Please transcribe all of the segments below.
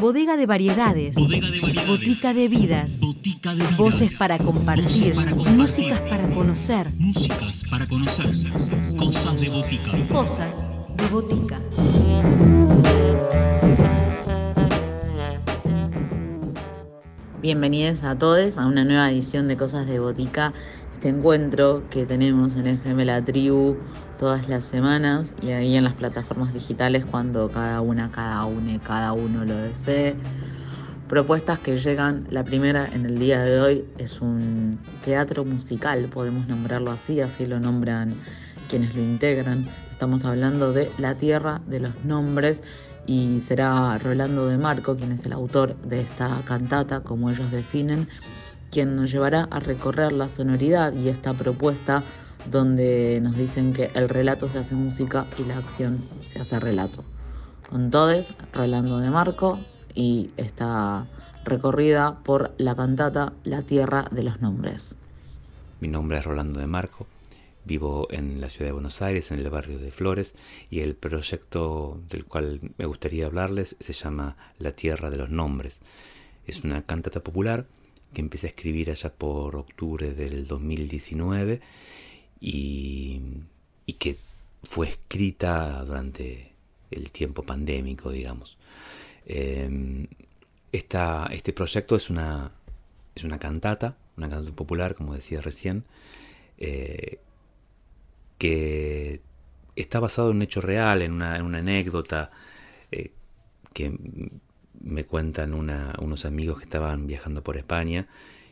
Bodega de variedades. Bodega de variedades. Botica de vidas. Botica de vidas. Voces para compartir. Voces para compartir. Músicas para conocer. Músicas para conocer. Cosas de botica. Cosas de botica. Bienvenidos a todos a una nueva edición de Cosas de Botica, este encuentro que tenemos en FM La Tribu todas las semanas y ahí en las plataformas digitales cuando cada una, cada une, cada uno lo desee. Propuestas que llegan, la primera en el día de hoy es un teatro musical, podemos nombrarlo así, así lo nombran quienes lo integran. Estamos hablando de La Tierra de los Nombres y será Rolando de Marco, quien es el autor de esta cantata, como ellos definen, quien nos llevará a recorrer la sonoridad y esta propuesta donde nos dicen que el relato se hace música y la acción se hace relato. Con todos, Rolando de Marco y esta recorrida por la cantata La Tierra de los Nombres. Mi nombre es Rolando de Marco, vivo en la ciudad de Buenos Aires, en el barrio de Flores, y el proyecto del cual me gustaría hablarles se llama La Tierra de los Nombres. Es una cantata popular que empecé a escribir allá por octubre del 2019 y, y que fue escrita durante el tiempo pandémico, digamos. Eh, esta, este proyecto es una, es una cantata, una cantata popular, como decía recién, eh, que está basado en un hecho real, en una, en una anécdota eh, que me cuentan unos amigos que estaban viajando por España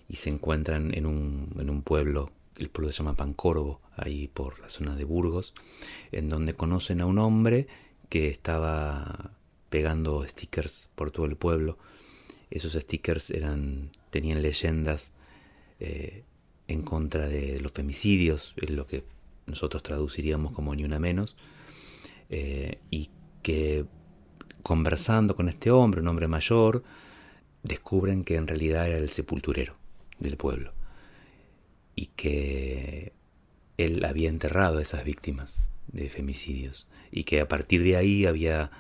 y se encuentran en un, en un pueblo, el pueblo se llama Pancorvo, ahí por la zona de Burgos, en donde conocen a un hombre que estaba pegando stickers por todo el pueblo. Esos stickers eran, tenían leyendas eh, en contra de los femicidios, es lo que nosotros traduciríamos como ni una menos, eh, y que conversando con este hombre, un hombre mayor, descubren que en realidad era el sepulturero del pueblo y que él había enterrado a esas víctimas de femicidios y que a partir de ahí había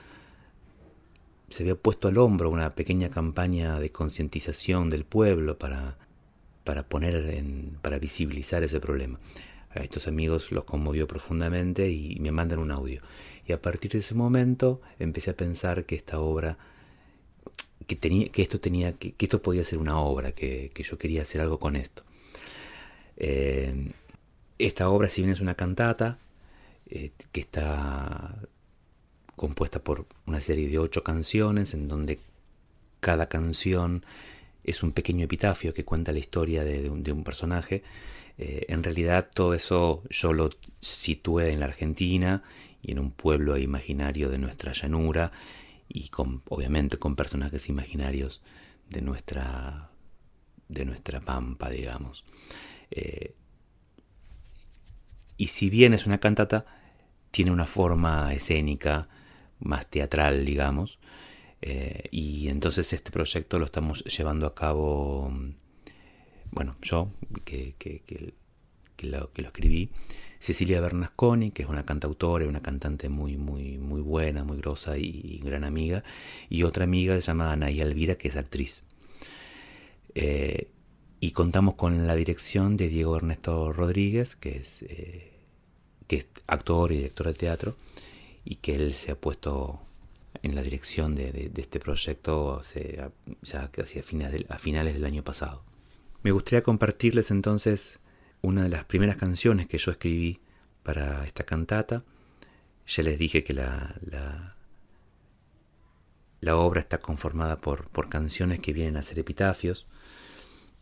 se había puesto al hombro una pequeña campaña de concientización del pueblo para, para poner en, para visibilizar ese problema. A estos amigos los conmovió profundamente y me mandan un audio. Y a partir de ese momento empecé a pensar que esta obra, que, tenía, que esto tenía, que, que esto podía ser una obra, que, que, yo quería hacer algo con esto. Eh, esta obra, si bien es una cantata, eh, que está compuesta por una serie de ocho canciones, en donde cada canción es un pequeño epitafio que cuenta la historia de, un, personaje. Eh, en realidad todo eso yo lo situé en la Argentina y en un pueblo imaginario de nuestra llanura y con, obviamente con personajes imaginarios de nuestra, de nuestra pampa, digamos. Eh, y si bien es una cantata, tiene una forma escénica más teatral, digamos. Eh, y entonces este proyecto lo estamos llevando a cabo, bueno, yo, que, que, que, que lo, escribí, Cecilia Bernasconi, que es una cantautora y una cantante muy, muy, muy buena, muy grosa y, y gran amiga, y otra amiga se llama Anaí Alvira, que es actriz. Eh, y contamos con la dirección de Diego Ernesto Rodríguez, que es, eh, que es actor y director de teatro, y que él se ha puesto en la dirección de, este proyecto hace, ya casi a finales, del, a finales del año pasado. Me gustaría compartirles entonces una de las primeras canciones que yo escribí para esta cantata. Ya les dije que la, la, la obra está conformada por, por, canciones que vienen a ser epitafios.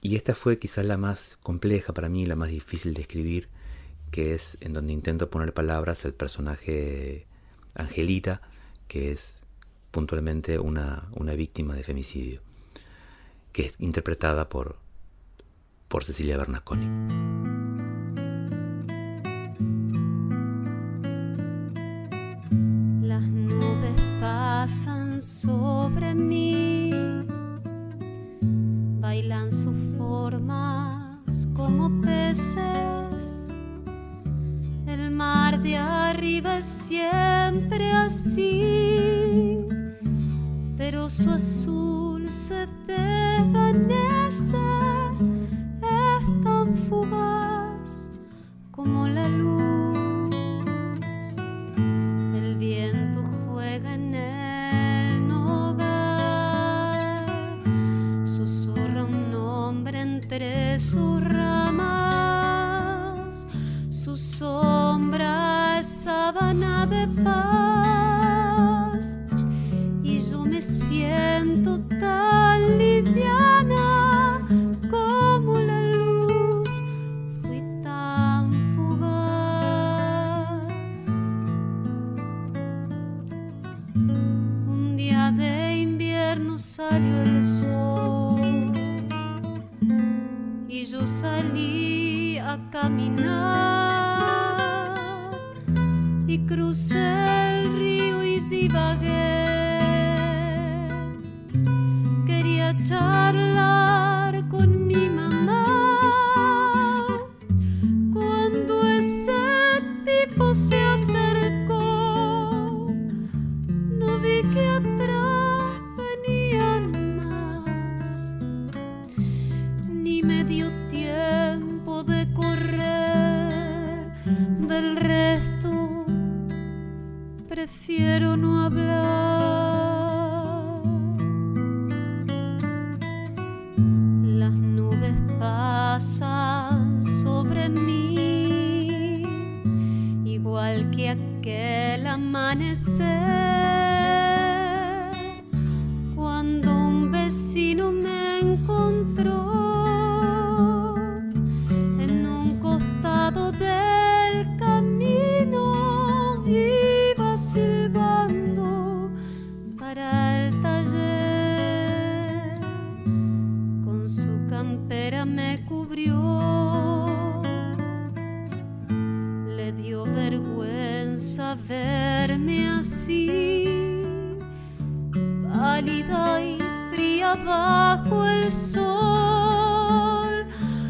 Y esta fue quizás la más compleja para mí, la más difícil de escribir, que es en donde intento poner palabras al personaje Angelita, que es puntualmente una, una víctima de femicidio, que es interpretada por, por Cecilia Bernasconi. Pasan sobre mí, bailan sus formas como peces. El mar de arriba es siempre así, pero su azul se desvanece, es tan fugaz como la luz. entre sus ramas, su sombra es sábana de paz y yo me siento tan liviana. así, pálida y fría bajo el sol.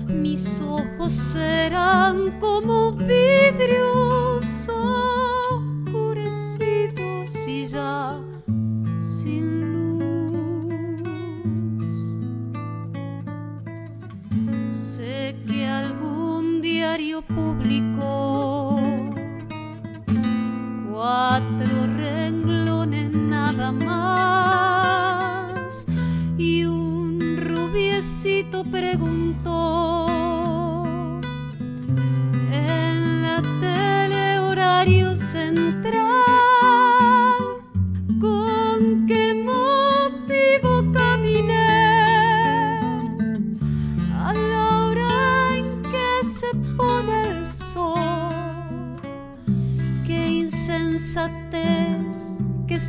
Mis ojos serán como vidrio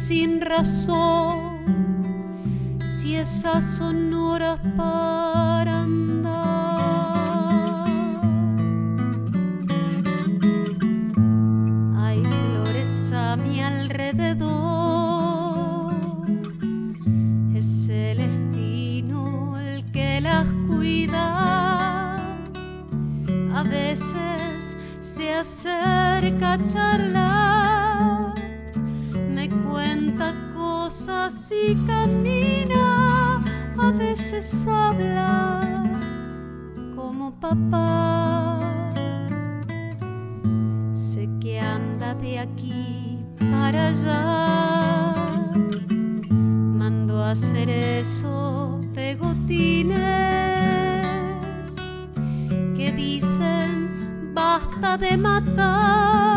sin razón. Si esas sonoras palabras de aquí para allá. Mando a hacer eso de gotines que dicen basta de matar.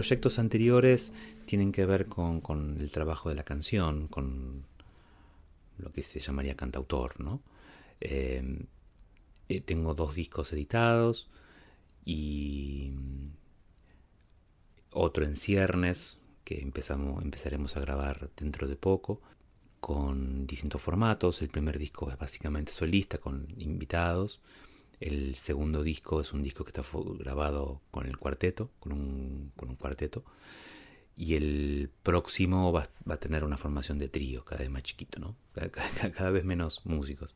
Proyectos anteriores tienen que ver con, el trabajo de la canción, con lo que se llamaría cantautor, ¿no? Eh, tengo dos discos editados y mm, otro en ciernes que empezaremos a grabar dentro de poco con distintos formatos. El primer disco es básicamente solista con invitados. El segundo disco es un disco que está grabado con el cuarteto, con un, con un cuarteto. Y el próximo va, va a tener una formación de trío, cada vez más chiquito, ¿no? Cada, cada- vez menos músicos.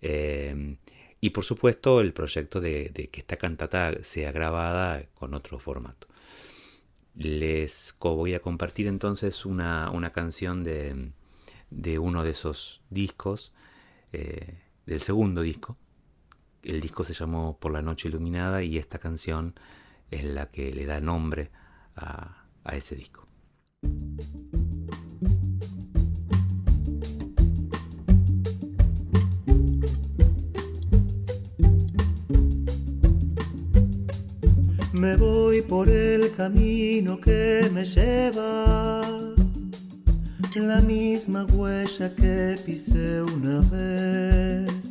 Eh, y por supuesto el proyecto de, que esta cantata sea grabada con otro formato. Les voy a compartir entonces una, una canción de, de uno de esos discos, eh, del segundo disco. El disco se llamó Por la Noche Iluminada y esta canción es la que le da nombre a, ese disco. Me voy por el camino que me lleva, la misma huella que pisé una vez.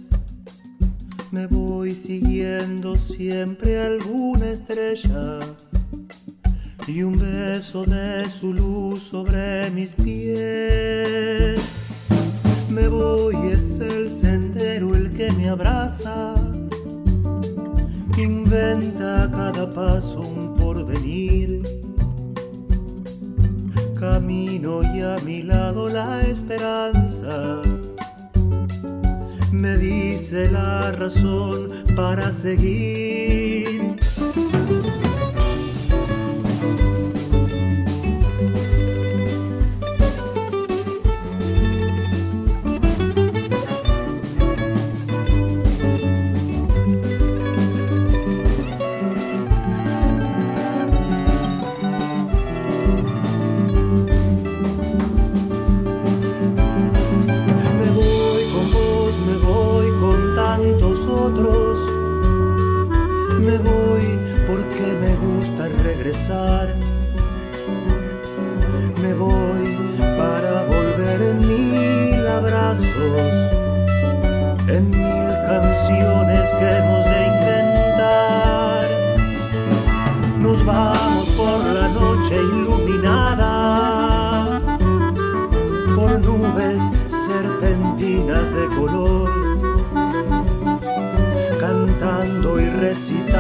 Me voy siguiendo siempre alguna estrella y un beso de su luz sobre mis pies. Me voy, es el sendero el que me abraza inventa cada paso un porvenir. Camino y a mi lado la esperanza. Me dice la razón para seguir. De color, cantando y recitando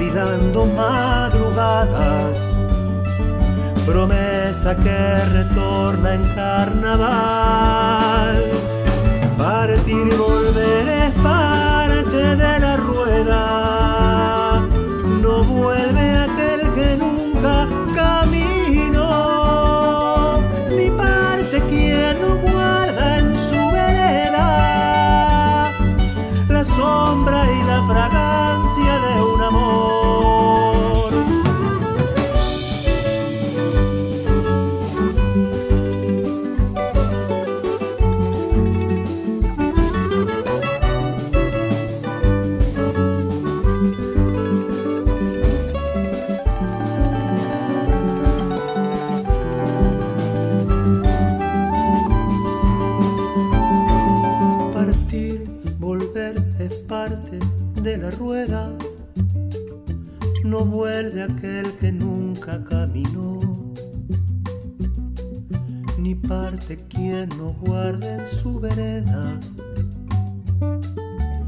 pavilando madrugadas, promesa que retorna en carnaval. Partir y volver Vuelve aquel que nunca caminó, ni parte quien no guarde en su vereda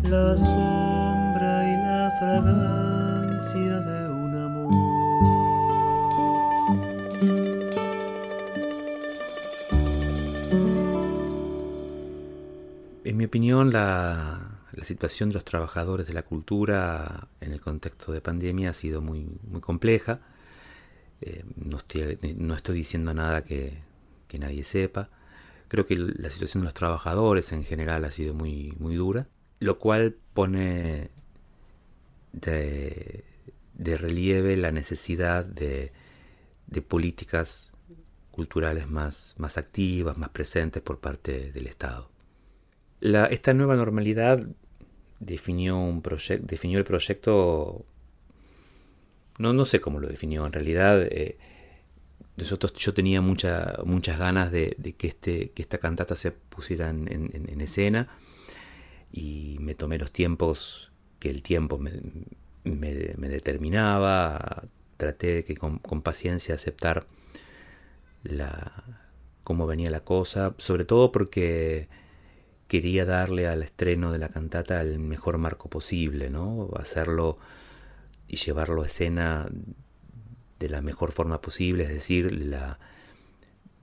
la sombra y la fragancia de un amor. En mi opinión, la, la situación de los trabajadores de la cultura en el contexto de pandemia ha sido muy, muy compleja. Eh, no, estoy, diciendo nada que, que nadie sepa. Creo que la situación de los trabajadores en general ha sido muy, muy dura, lo cual pone de, relieve la necesidad de, de políticas culturales más, más activas, más presentes por parte del Estado. La, esta nueva normalidad definió, un definió el proyecto, no, no sé cómo lo definió, en realidad eh, nosotros, yo tenía mucha, muchas ganas de, que, este, que esta cantata se pusiera en, en, en, escena y me tomé los tiempos que el tiempo me, me, me determinaba, traté de que con, con paciencia aceptar la, cómo venía la cosa, sobre todo porque quería darle al estreno de la cantata el mejor marco posible, ¿no? Hacerlo y llevarlo a escena de la mejor forma posible, es decir, la,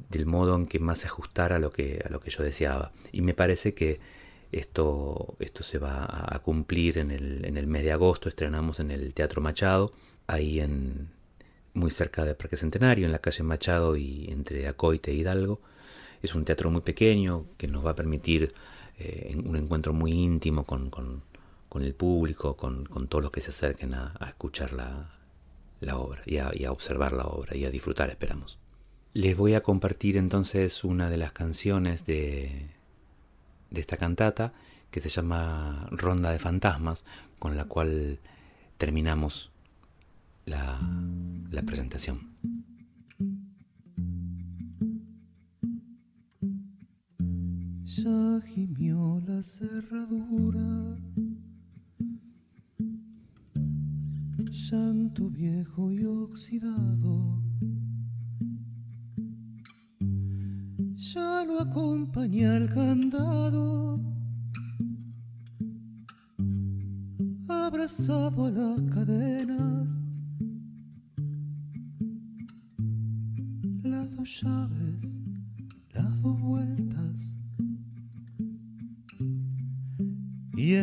del modo en que más se ajustara a lo que, a lo que yo deseaba. Y me parece que esto, esto se va a cumplir en el, en el mes de agosto, estrenamos en el Teatro Machado, ahí en muy cerca del Parque Centenario, en la calle Machado y entre Acoite e Hidalgo. Es un teatro muy pequeño que nos va a permitir eh, un encuentro muy íntimo con, con, con el público, con, con, todos los que se acerquen a, a escuchar la, la obra y a, y a, observar la obra y a disfrutar, esperamos. Les voy a compartir entonces una de las canciones de, de esta cantata que se llama Ronda de Fantasmas, con la cual terminamos la, la presentación. Ya gimió la cerradura. Llanto viejo y oxidado. Ya lo acompaña el candado. Abrazado a las cadenas. Las dos llaves, las dos vueltas.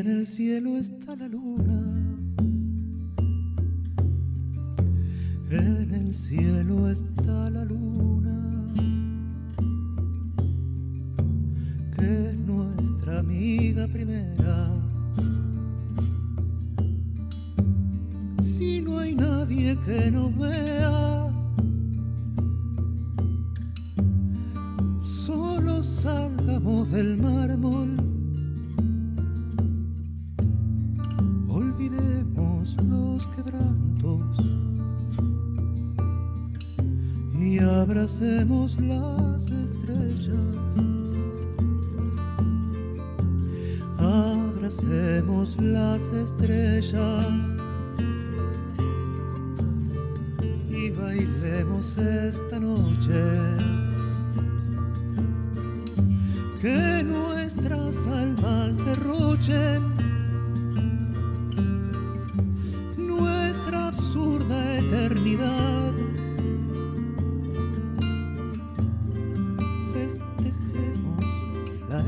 En el cielo está la luna. En el cielo está la luna, que es nuestra amiga primera. Si no hay nadie que nos vea, quebrantos y abracemos las estrellas. Abracemos las estrellas y bailemos esta noche. Que nuestras almas derrochen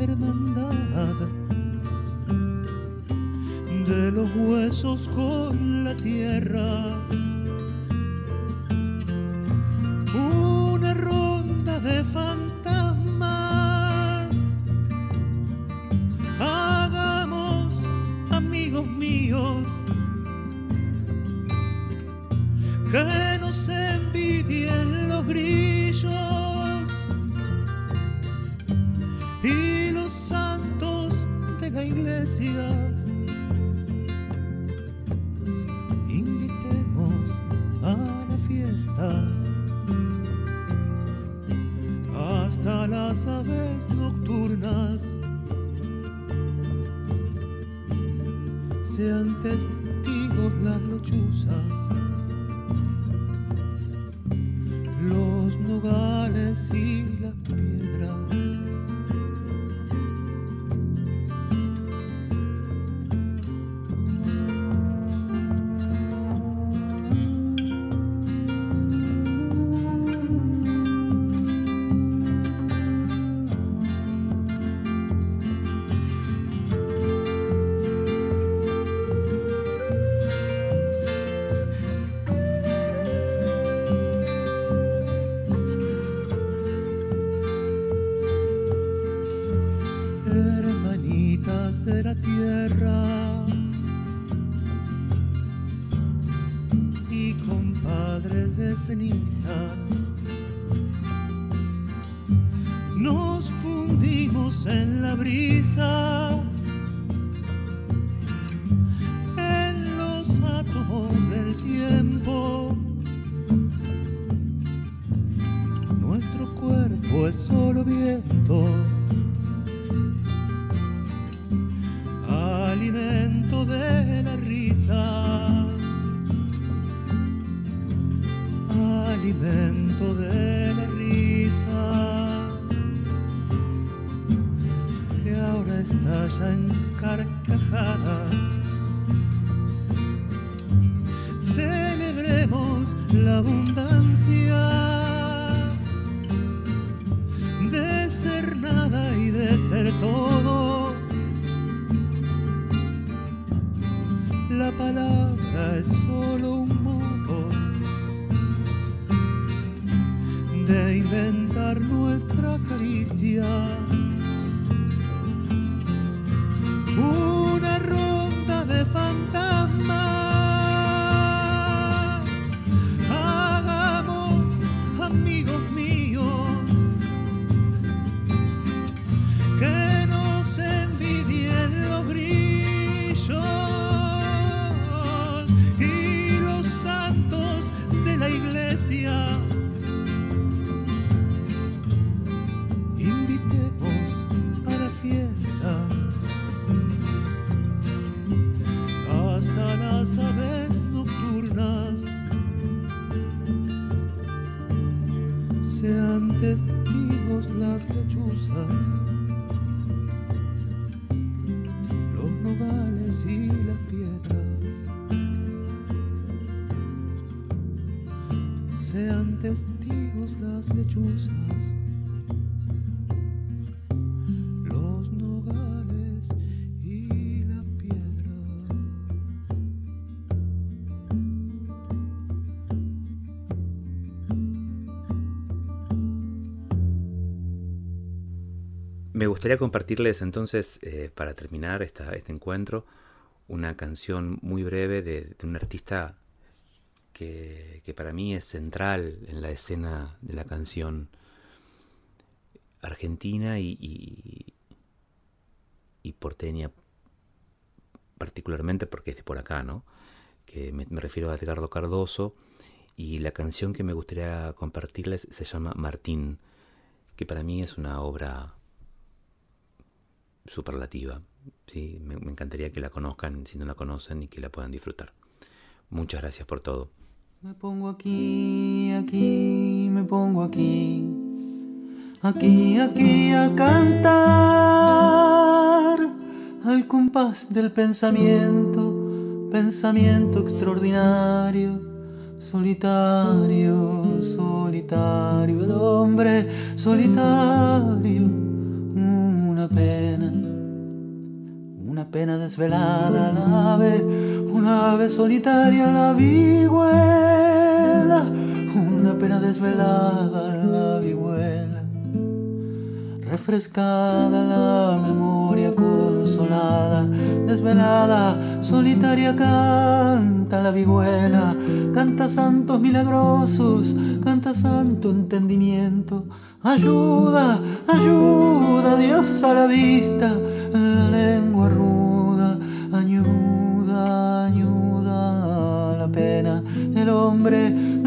hermandad de los huesos con la tierra. Alimento de la risa, alimento de la risa, que ahora estalla en carcajadas. Celebremos la abundancia de ser nada y de ser todo. distancia. Me gustaría compartirles entonces, eh, para terminar esta- este encuentro, una canción muy breve de, un artista que, que para mí es central en la escena de la canción argentina y, y- y porteña, particularmente porque es de por acá, ¿no? Que me, me refiero a Edgardo Cardoso y la canción que me gustaría compartirles se llama Martín, que para mí es una obra superlativa. Sí, me, me encantaría que la conozcan si no la conocen y que la puedan disfrutar. Muchas gracias por todo. Me pongo aquí, aquí, me pongo aquí, aquí, aquí a cantar al compás del pensamiento, pensamiento extraordinario, Solitario, solitario, el hombre solitario, una pena, una pena desvelada, la ave, una ave solitaria, la vihuela, una pena desvelada, la vihuela, refrescada la memoria consolada, desvelada, solitaria canta la vihuela, canta santos milagrosos, canta santo entendimiento. Ayuda, ayuda, Dios a la vista, la lengua ruda, ayuda, ayuda, la pena, el hombre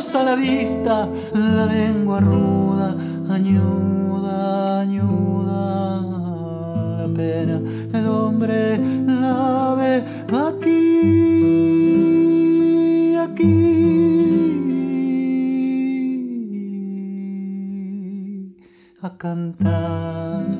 a la vista, la lengua ruda, ayuda, ayuda, la pena, el hombre la ve aquí, aquí, a cantar.